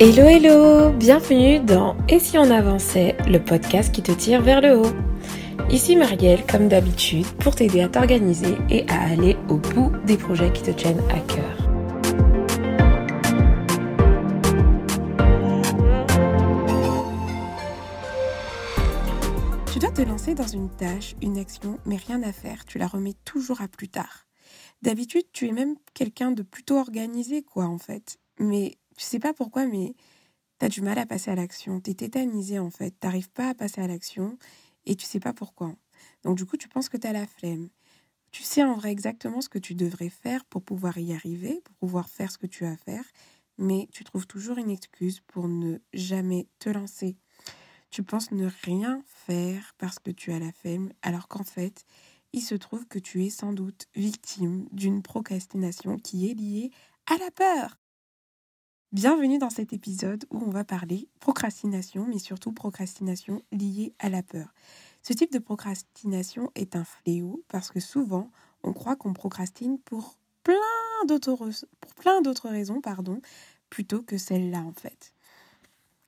Hello hello, bienvenue dans Et si on avançait, le podcast qui te tire vers le haut. Ici Marielle, comme d'habitude, pour t'aider à t'organiser et à aller au bout des projets qui te tiennent à cœur. Tu dois te lancer dans une tâche, une action, mais rien à faire, tu la remets toujours à plus tard. D'habitude, tu es même quelqu'un de plutôt organisé, quoi, en fait. Mais tu sais pas pourquoi, mais tu as du mal à passer à l'action. Tu es tétanisé en fait. Tu n'arrives pas à passer à l'action et tu sais pas pourquoi. Donc du coup, tu penses que tu as la flemme. Tu sais en vrai exactement ce que tu devrais faire pour pouvoir y arriver, pour pouvoir faire ce que tu as à faire, mais tu trouves toujours une excuse pour ne jamais te lancer. Tu penses ne rien faire parce que tu as la flemme, alors qu'en fait, il se trouve que tu es sans doute victime d'une procrastination qui est liée à la peur. Bienvenue dans cet épisode où on va parler procrastination, mais surtout procrastination liée à la peur. Ce type de procrastination est un fléau parce que souvent on croit qu'on procrastine pour plein d'autres raisons pardon, plutôt que celle-là en fait.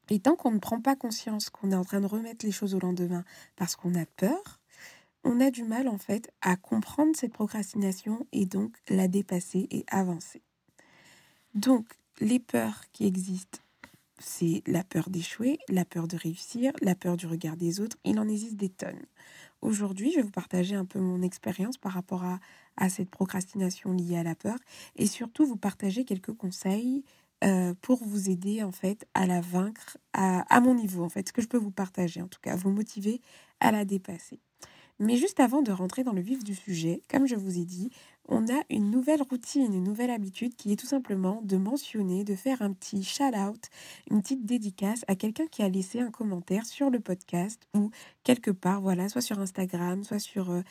Et tant qu'on ne prend pas conscience qu'on est en train de remettre les choses au lendemain parce qu'on a peur, on a du mal en fait à comprendre cette procrastination et donc la dépasser et avancer. Donc, les peurs qui existent, c'est la peur d'échouer, la peur de réussir, la peur du regard des autres. Il en existe des tonnes. Aujourd'hui, je vais vous partager un peu mon expérience par rapport à, cette procrastination liée à la peur et surtout vous partager quelques conseils euh, pour vous aider en fait à la vaincre à, à, mon niveau en fait, ce que je peux vous partager en tout cas, vous motiver à la dépasser. Mais juste avant de rentrer dans le vif du sujet, comme je vous ai dit, on a une nouvelle routine, une nouvelle habitude qui est tout simplement de mentionner, de faire un petit shout-out, une petite dédicace à quelqu'un qui a laissé un commentaire sur le podcast ou quelque part, voilà, soit sur Instagram, soit sur euh,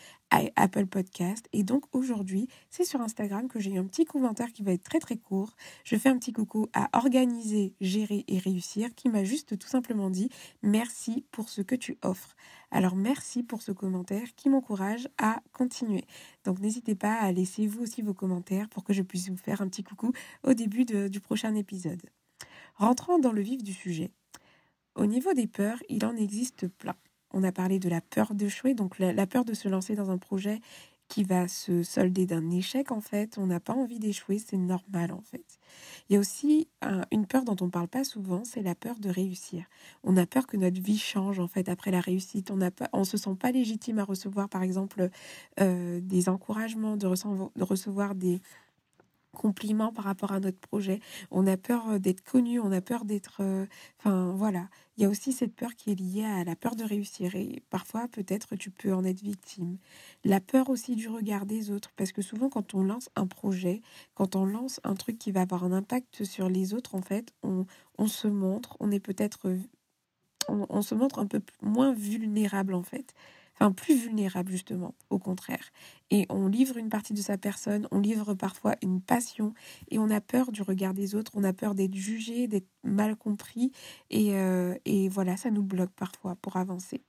Apple Podcast. Et donc aujourd'hui, c'est sur Instagram que j'ai eu un petit commentaire qui va être très très court. Je fais un petit coucou à Organiser, Gérer et Réussir qui m'a juste tout simplement dit merci pour ce que tu offres. Alors merci pour ce commentaire qui m'encourage à continuer. Donc n'hésitez pas à laisser vous aussi vos commentaires pour que je puisse vous faire un petit coucou au début du prochain épisode. Rentrons dans le vif du sujet. Au niveau des peurs, il en existe plein. On a parlé de la peur d'échouer, donc la, peur de se lancer dans un projet qui va se solder d'un échec en fait. On n'a pas envie d'échouer, c'est normal en fait. Il y a aussi une peur dont on ne parle pas souvent, c'est la peur de réussir. On a peur que notre vie change en fait après la réussite. On ne se sent pas légitime à recevoir par exemple euh, des encouragements, de recevoir des, compliments par rapport à notre projet. On a peur euh, d'être connu, on a peur d'être... Euh, enfin voilà, il y a aussi cette peur qui est liée à la peur de réussir et parfois peut-être tu peux en être victime. La peur aussi du regard des autres parce que souvent quand on lance un projet, quand on lance un truc qui va avoir un impact sur les autres, en fait, on, on se montre, on est peut-être... On, on se montre un peu moins vulnérable en fait enfin plus vulnérable justement, au contraire. Et on livre une partie de sa personne, on livre parfois une passion, et on a peur du regard des autres, on a peur d'être jugé, d'être mal compris, et, euh, et voilà, ça nous bloque parfois pour avancer.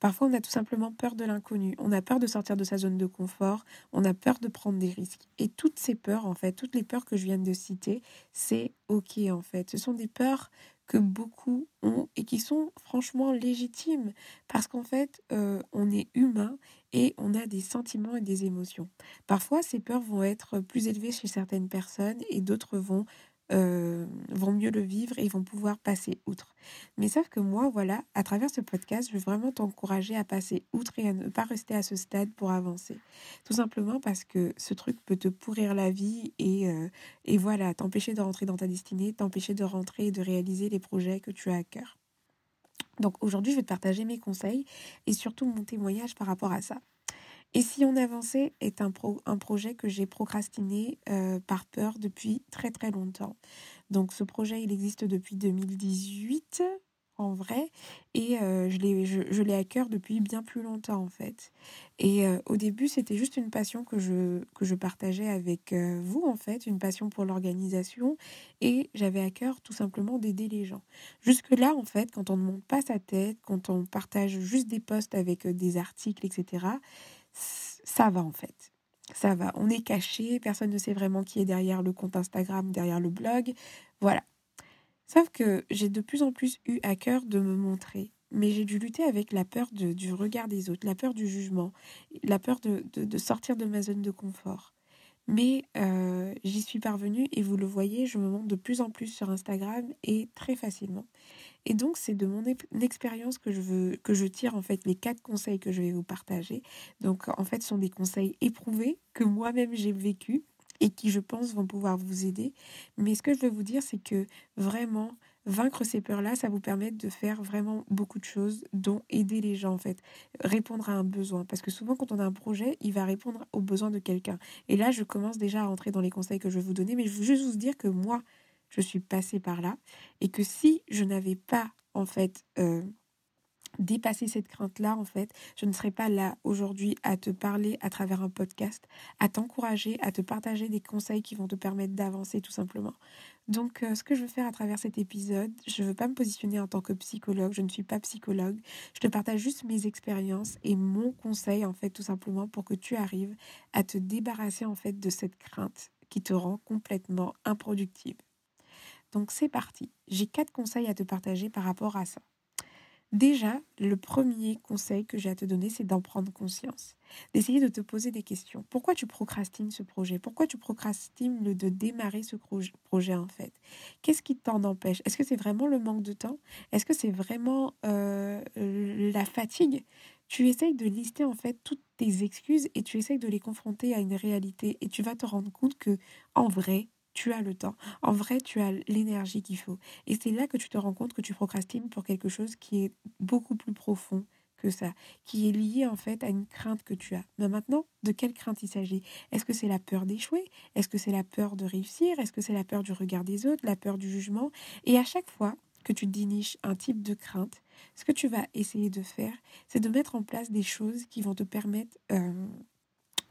Parfois, on a tout simplement peur de l'inconnu, on a peur de sortir de sa zone de confort, on a peur de prendre des risques. Et toutes ces peurs, en fait, toutes les peurs que je viens de citer, c'est OK, en fait. Ce sont des peurs que beaucoup ont et qui sont franchement légitimes parce qu'en fait, euh, on est humain et on a des sentiments et des émotions. Parfois, ces peurs vont être plus élevées chez certaines personnes et d'autres vont euh, vont mieux le vivre et vont pouvoir passer outre. Mais sauf que moi, voilà, à travers ce podcast, je veux vraiment t'encourager à passer outre et à ne pas rester à ce stade pour avancer. Tout simplement parce que ce truc peut te pourrir la vie et, euh, et voilà, t'empêcher de rentrer dans ta destinée, t'empêcher de rentrer et de réaliser les projets que tu as à cœur. Donc aujourd'hui, je vais te partager mes conseils et surtout mon témoignage par rapport à ça. Et si on avançait est un, un projet que j'ai procrastiné euh, par peur depuis très très longtemps. Donc ce projet, il existe depuis 2018 en vrai et euh, je l'ai je, l'ai à cœur depuis bien plus longtemps en fait. Et euh, au début, c'était juste une passion que je que je partageais avec vous en fait, une passion pour l'organisation et j'avais à cœur tout simplement d'aider les gens. Jusque là en fait, quand on ne monte pas sa tête, quand on partage juste des posts avec des articles etc ça va en fait. Ça va, on est caché, personne ne sait vraiment qui est derrière le compte Instagram, derrière le blog. Voilà. Sauf que j'ai de plus en plus eu à cœur de me montrer, mais j'ai dû lutter avec la peur du regard des autres, la peur du jugement, la peur de, sortir de ma zone de confort. Mais euh, j'y suis parvenue et vous le voyez, je me montre de plus en plus sur Instagram et très facilement. Et donc c'est de mon expérience que je veux que je tire en fait les quatre conseils que je vais vous partager. Donc en fait ce sont des conseils éprouvés que moi-même j'ai vécu et qui je pense vont pouvoir vous aider. Mais ce que je veux vous dire c'est que vraiment vaincre ces peurs-là, ça vous permet de faire vraiment beaucoup de choses, dont aider les gens en fait, répondre à un besoin. Parce que souvent quand on a un projet, il va répondre aux besoins de quelqu'un. Et là, je commence déjà à rentrer dans les conseils que je vais vous donner, mais je veux juste vous dire que moi, je suis passée par là et que si je n'avais pas en fait euh, dépasser cette crainte-là, en fait, je ne serais pas là aujourd'hui à te parler à travers un podcast, à t'encourager, à te partager des conseils qui vont te permettre d'avancer tout simplement. Donc, euh, ce que je veux faire à travers cet épisode, je ne veux pas me positionner en tant que psychologue, je ne suis pas psychologue, je te partage juste mes expériences et mon conseil, en fait, tout simplement pour que tu arrives à te débarrasser, en fait, de cette crainte qui te rend complètement improductive. Donc, c'est parti. J'ai quatre conseils à te partager par rapport à ça. Déjà, le premier conseil que j'ai à te donner, c'est d'en prendre conscience, d'essayer de te poser des questions. Pourquoi tu procrastines ce projet? Pourquoi tu procrastines le de démarrer ce projet en fait? Qu'est-ce qui t'en empêche? Est-ce que c'est vraiment le manque de temps? Est-ce que c'est vraiment euh, la fatigue? Tu essayes de lister en fait toutes tes excuses et tu essayes de les confronter à une réalité et tu vas te rendre compte que en vrai, tu as le temps. En vrai, tu as l'énergie qu'il faut. Et c'est là que tu te rends compte que tu procrastines pour quelque chose qui est beaucoup plus profond que ça, qui est lié en fait à une crainte que tu as. Mais maintenant, de quelle crainte il s'agit? Est-ce que c'est la peur d'échouer? Est-ce que c'est la peur de réussir? Est-ce que c'est la peur du regard des autres, la peur du jugement? Et à chaque fois que tu déniches un type de crainte, ce que tu vas essayer de faire, c'est de mettre en place des choses qui vont te permettre euh,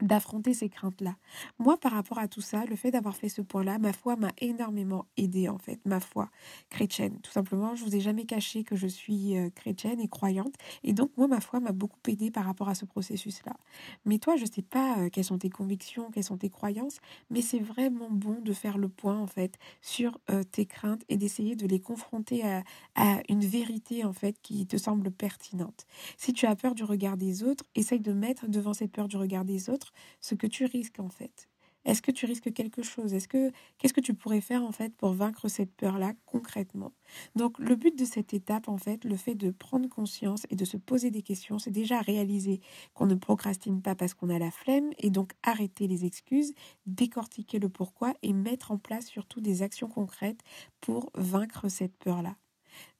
d'affronter ces craintes-là. Moi, par rapport à tout ça, le fait d'avoir fait ce point-là, ma foi m'a énormément aidé en fait, ma foi chrétienne. Tout simplement, je vous ai jamais caché que je suis euh, chrétienne et croyante, et donc moi, ma foi m'a beaucoup aidé par rapport à ce processus-là. Mais toi, je sais pas euh, quelles sont tes convictions, quelles sont tes croyances, mais c'est vraiment bon de faire le point en fait sur euh, tes craintes et d'essayer de les confronter à, à une vérité en fait qui te semble pertinente. Si tu as peur du regard des autres, essaye de mettre devant cette peur du regard des autres ce que tu risques en fait. Est-ce que tu risques quelque chose? Est-ce que qu'est-ce que tu pourrais faire en fait pour vaincre cette peur-là concrètement? Donc le but de cette étape en fait, le fait de prendre conscience et de se poser des questions, c'est déjà réaliser qu'on ne procrastine pas parce qu'on a la flemme et donc arrêter les excuses, décortiquer le pourquoi et mettre en place surtout des actions concrètes pour vaincre cette peur-là.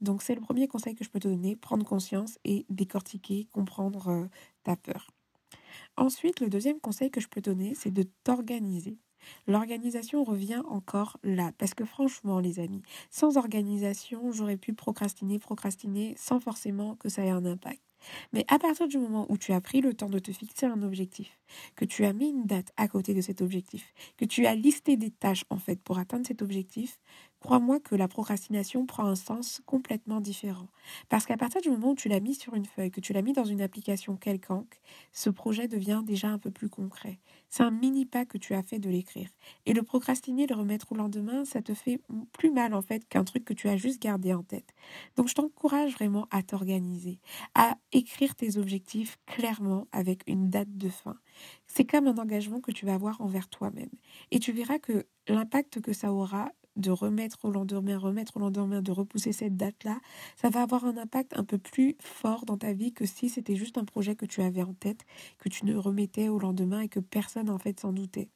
Donc c'est le premier conseil que je peux te donner, prendre conscience et décortiquer, comprendre euh, ta peur. Ensuite, le deuxième conseil que je peux donner, c'est de t'organiser. L'organisation revient encore là, parce que franchement, les amis, sans organisation, j'aurais pu procrastiner, procrastiner, sans forcément que ça ait un impact. Mais à partir du moment où tu as pris le temps de te fixer un objectif, que tu as mis une date à côté de cet objectif, que tu as listé des tâches en fait pour atteindre cet objectif, crois-moi que la procrastination prend un sens complètement différent. Parce qu'à partir du moment où tu l'as mis sur une feuille, que tu l'as mis dans une application quelconque, ce projet devient déjà un peu plus concret. C'est un mini pas que tu as fait de l'écrire. Et le procrastiner, le remettre au lendemain, ça te fait plus mal en fait qu'un truc que tu as juste gardé en tête. Donc je t'encourage vraiment à t'organiser, à écrire tes objectifs clairement avec une date de fin. C'est comme un engagement que tu vas avoir envers toi-même. Et tu verras que l'impact que ça aura de remettre au lendemain, remettre au lendemain, de repousser cette date-là, ça va avoir un impact un peu plus fort dans ta vie que si c'était juste un projet que tu avais en tête, que tu ne remettais au lendemain et que personne en fait s'en doutait.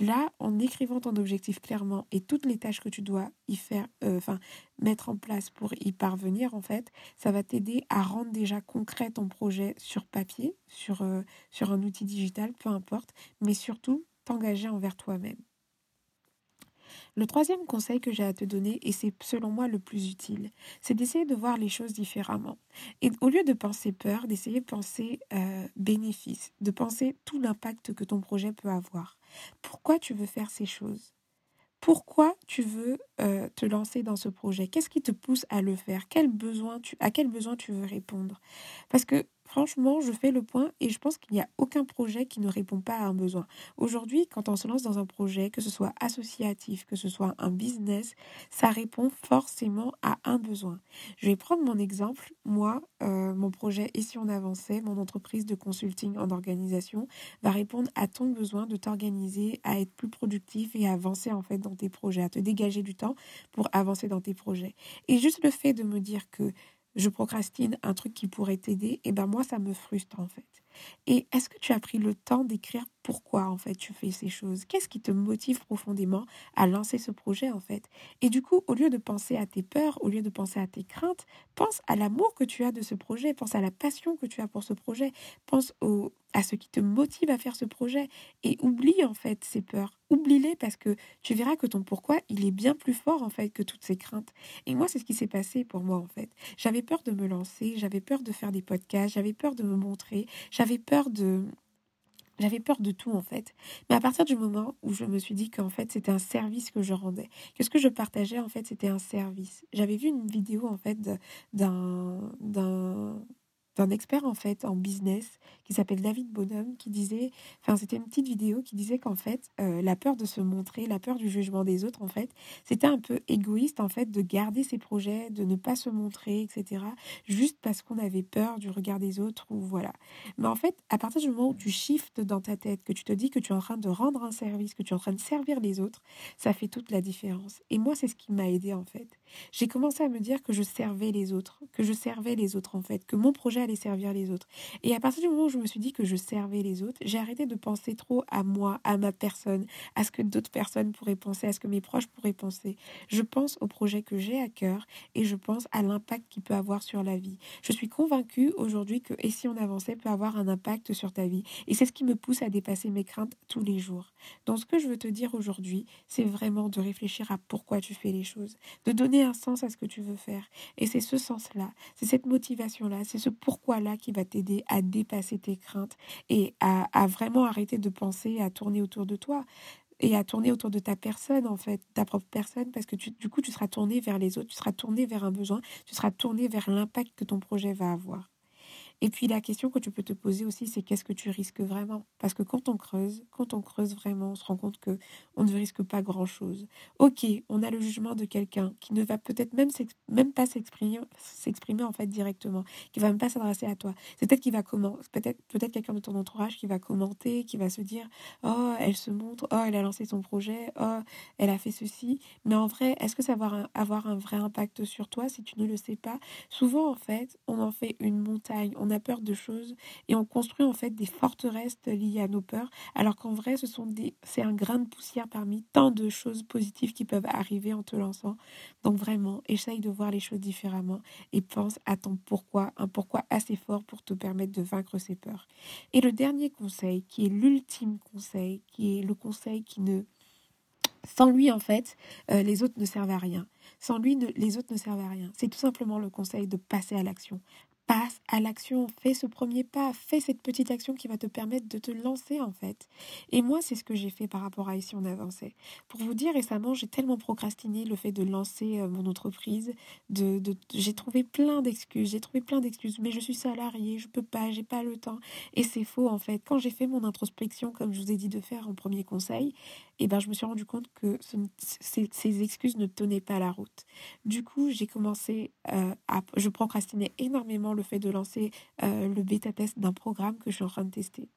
Là, en écrivant ton objectif clairement et toutes les tâches que tu dois y faire, euh, enfin mettre en place pour y parvenir, en fait, ça va t'aider à rendre déjà concret ton projet sur papier, sur, euh, sur un outil digital, peu importe, mais surtout t'engager envers toi-même. Le troisième conseil que j'ai à te donner, et c'est selon moi le plus utile, c'est d'essayer de voir les choses différemment. Et au lieu de penser peur, d'essayer de penser euh, bénéfice, de penser tout l'impact que ton projet peut avoir. Pourquoi tu veux faire ces choses? Pourquoi tu veux euh, te lancer dans ce projet? Qu'est-ce qui te pousse à le faire? Quel besoin tu, À quel besoin tu veux répondre? Parce que Franchement, je fais le point et je pense qu'il n'y a aucun projet qui ne répond pas à un besoin. Aujourd'hui, quand on se lance dans un projet, que ce soit associatif, que ce soit un business, ça répond forcément à un besoin. Je vais prendre mon exemple. Moi, euh, mon projet Et si on avançait, mon entreprise de consulting en organisation va répondre à ton besoin de t'organiser, à être plus productif et à avancer en fait dans tes projets, à te dégager du temps pour avancer dans tes projets. Et juste le fait de me dire que je procrastine un truc qui pourrait t'aider, et ben moi ça me frustre en fait. Et est-ce que tu as pris le temps d'écrire pourquoi en fait tu fais ces choses? Qu'est-ce qui te motive profondément à lancer ce projet en fait? Et du coup, au lieu de penser à tes peurs, au lieu de penser à tes craintes, pense à l'amour que tu as de ce projet, pense à la passion que tu as pour ce projet, pense au, à ce qui te motive à faire ce projet et oublie en fait ces peurs. Oublie-les parce que tu verras que ton pourquoi, il est bien plus fort en fait que toutes ces craintes. Et moi, c'est ce qui s'est passé pour moi en fait. J'avais peur de me lancer, j'avais peur de faire des podcasts, j'avais peur de me montrer, j'avais peur de j'avais peur de tout en fait. Mais à partir du moment où je me suis dit qu'en fait c'était un service que je rendais, que ce que je partageais en fait c'était un service. J'avais vu une vidéo en fait d'un d'un expert en fait en business qui s'appelle David Bonhomme qui disait, enfin c'était une petite vidéo qui disait qu'en fait euh, la peur de se montrer, la peur du jugement des autres en fait, c'était un peu égoïste en fait de garder ses projets, de ne pas se montrer, etc. Juste parce qu'on avait peur du regard des autres ou voilà. Mais en fait, à partir du moment où tu shiftes dans ta tête, que tu te dis que tu es en train de rendre un service, que tu es en train de servir les autres, ça fait toute la différence. Et moi c'est ce qui m'a aidé en fait. J'ai commencé à me dire que je servais les autres, que je servais les autres en fait, que mon projet servir les autres. Et à partir du moment où je me suis dit que je servais les autres, j'ai arrêté de penser trop à moi, à ma personne, à ce que d'autres personnes pourraient penser, à ce que mes proches pourraient penser. Je pense au projet que j'ai à cœur et je pense à l'impact qu'il peut avoir sur la vie. Je suis convaincue aujourd'hui que Et si on avançait peut avoir un impact sur ta vie. Et c'est ce qui me pousse à dépasser mes craintes tous les jours. Donc ce que je veux te dire aujourd'hui, c'est vraiment de réfléchir à pourquoi tu fais les choses, de donner un sens à ce que tu veux faire. Et c'est ce sens-là, c'est cette motivation-là, c'est ce pourquoi là qui va t'aider à dépasser tes craintes et à, à vraiment arrêter de penser à tourner autour de toi et à tourner autour de ta personne, en fait, ta propre personne, parce que du coup, tu seras tourné vers les autres, tu seras tourné vers un besoin, tu seras tourné vers l'impact que ton projet va avoir. Et puis la question que tu peux te poser aussi, c'est qu'est-ce que tu risques vraiment? Parce que quand on creuse, quand on creuse vraiment, on se rend compte que on ne risque pas grand-chose. Ok, on a le jugement de quelqu'un qui ne va peut-être même, pas s'exprimer, en fait directement, qui va même pas s'adresser à toi. C'est peut-être qu'il va comment, peut-être peut-être quelqu'un de ton entourage qui va commenter, qui va se dire oh elle se montre, oh elle a lancé son projet, oh elle a fait ceci. Mais en vrai, est-ce que ça va avoir un, vrai impact sur toi si tu ne le sais pas? Souvent en fait, on en fait une montagne on a peur de choses et on construit en fait des forteresses liées à nos peurs, alors qu'en vrai, ce sont des, c'est un grain de poussière parmi tant de choses positives qui peuvent arriver en te lançant. Donc vraiment, essaye de voir les choses différemment et pense à ton pourquoi, un pourquoi assez fort pour te permettre de vaincre ces peurs. Et le dernier conseil, qui est l'ultime conseil, qui est le conseil qui ne sans lui, en fait, euh, les autres ne servent à rien. Sans lui, les autres ne servent à rien. C'est tout simplement le conseil de passer à l'action passe à l'action, fais ce premier pas, fais cette petite action qui va te permettre de te lancer en fait. Et moi, c'est ce que j'ai fait par rapport à ici on avançait. Pour vous dire, récemment, j'ai tellement procrastiné le fait de lancer euh, mon entreprise, de, de j'ai trouvé plein d'excuses, j'ai trouvé plein d'excuses, mais je suis salariée, je peux pas, j'ai pas le temps. Et c'est faux en fait. Quand j'ai fait mon introspection, comme je vous ai dit de faire en premier conseil, et ben je me suis rendu compte que ces, ces, excuses ne tenaient pas la route. Du coup, j'ai commencé euh, à, je procrastinais énormément le fait de lancer euh, le bêta test d'un programme que je suis en train de tester.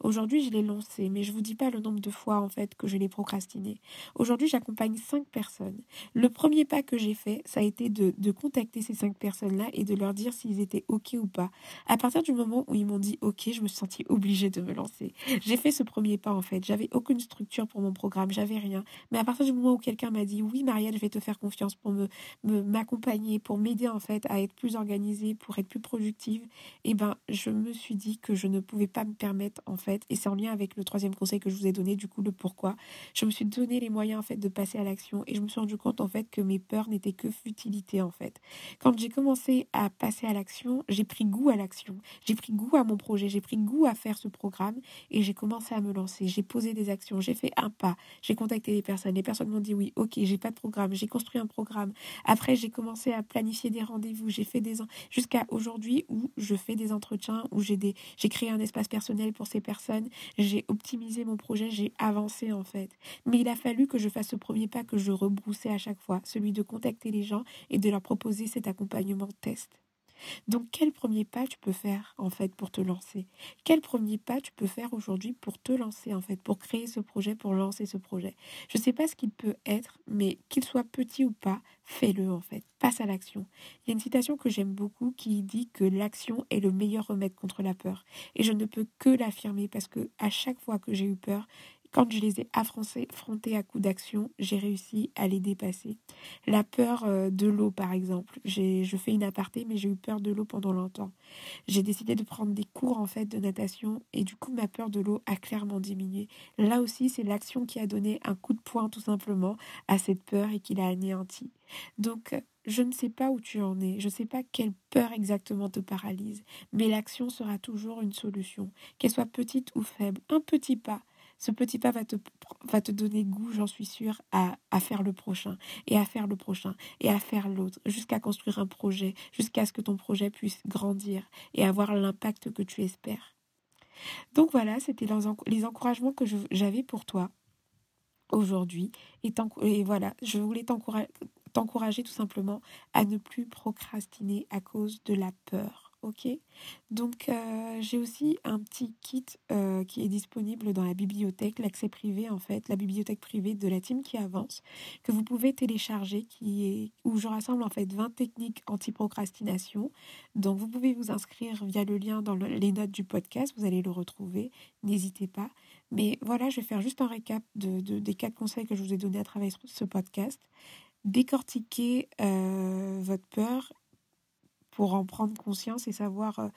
Aujourd'hui, je l'ai lancé, mais je vous dis pas le nombre de fois en fait que je l'ai procrastiné. Aujourd'hui, j'accompagne cinq personnes. Le premier pas que j'ai fait, ça a été de, de contacter ces cinq personnes-là et de leur dire s'ils étaient ok ou pas. À partir du moment où ils m'ont dit ok, je me suis sentie obligée de me lancer. J'ai fait ce premier pas en fait. J'avais aucune structure pour mon programme, j'avais rien. Mais à partir du moment où quelqu'un m'a dit oui, Marielle, je vais te faire confiance pour me m'accompagner, pour m'aider en fait à être plus organisée, pour être plus productive, eh ben je me suis dit que je ne pouvais pas me permettre en fait, et c'est en lien avec le troisième conseil que je vous ai donné, du coup le pourquoi. Je me suis donné les moyens en fait de passer à l'action et je me suis rendu compte en fait que mes peurs n'étaient que futilité en fait. Quand j'ai commencé à passer à l'action, j'ai pris goût à l'action, j'ai pris goût à mon projet, j'ai pris goût à faire ce programme et j'ai commencé à me lancer. J'ai posé des actions, j'ai fait un pas, j'ai contacté les personnes, les personnes m'ont dit oui, ok, j'ai pas de programme, j'ai construit un programme. Après j'ai commencé à planifier des rendez-vous, j'ai fait des jusqu'à aujourd'hui où je fais des entretiens, où j'ai des j'ai créé un espace personnel pour personnes, j'ai optimisé mon projet, j'ai avancé en fait. Mais il a fallu que je fasse ce premier pas que je rebroussais à chaque fois, celui de contacter les gens et de leur proposer cet accompagnement test. Donc quel premier pas tu peux faire en fait pour te lancer? Quel premier pas tu peux faire aujourd'hui pour te lancer en fait, pour créer ce projet, pour lancer ce projet? Je ne sais pas ce qu'il peut être, mais qu'il soit petit ou pas, fais-le en fait, passe à l'action. Il y a une citation que j'aime beaucoup qui dit que l'action est le meilleur remède contre la peur. Et je ne peux que l'affirmer parce que à chaque fois que j'ai eu peur, quand je les ai affrontés à coup d'action, j'ai réussi à les dépasser. La peur euh, de l'eau, par exemple. Je fais une aparté, mais j'ai eu peur de l'eau pendant longtemps. J'ai décidé de prendre des cours en fait de natation et du coup ma peur de l'eau a clairement diminué. Là aussi, c'est l'action qui a donné un coup de poing tout simplement à cette peur et qui l'a anéantie. Donc je ne sais pas où tu en es, je ne sais pas quelle peur exactement te paralyse, mais l'action sera toujours une solution, qu'elle soit petite ou faible. Un petit pas, ce petit pas va te, va te donner goût, j'en suis sûre, à, faire le prochain, et à faire le prochain, et à faire l'autre, jusqu'à construire un projet, jusqu'à ce que ton projet puisse grandir et avoir l'impact que tu espères. Donc voilà, c'était les encouragements que j'avais pour toi aujourd'hui. Et, et, voilà, je voulais t'encourager tout simplement à ne plus procrastiner à cause de la peur ok Donc euh, j'ai aussi un petit kit euh, qui est disponible dans la bibliothèque, l'accès privé en fait, la bibliothèque privée de la team qui avance, que vous pouvez télécharger, qui est où je rassemble en fait 20 techniques anti-procrastination. Donc vous pouvez vous inscrire via le lien dans les notes du podcast, vous allez le retrouver, n'hésitez pas. Mais voilà, je vais faire juste un récap de, des quatre conseils que je vous ai donnés à travers ce podcast décortiquer euh, votre peur pour en prendre conscience et savoir euh,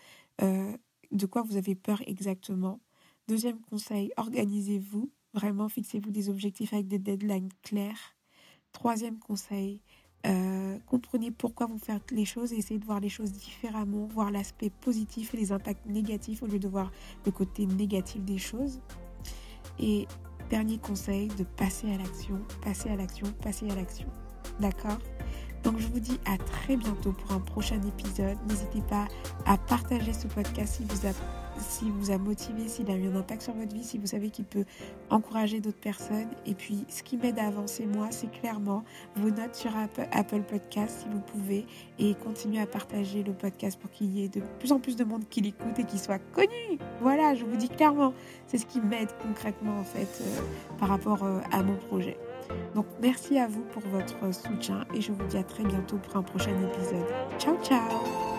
euh, de quoi vous avez peur exactement. Deuxième conseil, organisez-vous. Vraiment, fixez-vous des objectifs avec des deadlines clairs. Troisième conseil, euh, comprenez pourquoi vous faites les choses et essayez de voir les choses différemment, voir l'aspect positif et les impacts négatifs au lieu de voir le côté négatif des choses. Et dernier conseil, de passer à l'action, passer à l'action, passer à l'action. D'accord? Donc je vous dis à très bientôt pour un prochain épisode. N'hésitez pas à partager ce podcast si vous a, si vous a motivé, s'il a eu un impact sur votre vie, si vous savez qu'il peut encourager d'autres personnes. Et puis ce qui m'aide à avancer moi, c'est clairement vos notes sur Apple, Podcast si vous pouvez et continuer à partager le podcast pour qu'il y ait de plus en plus de monde qui l'écoute et qu'il soit connu. Voilà, je vous dis clairement, c'est ce qui m'aide concrètement en fait euh, par rapport euh, à mon projet. Donc merci à vous pour votre soutien et je vous dis à très bientôt pour un prochain épisode. Ciao ciao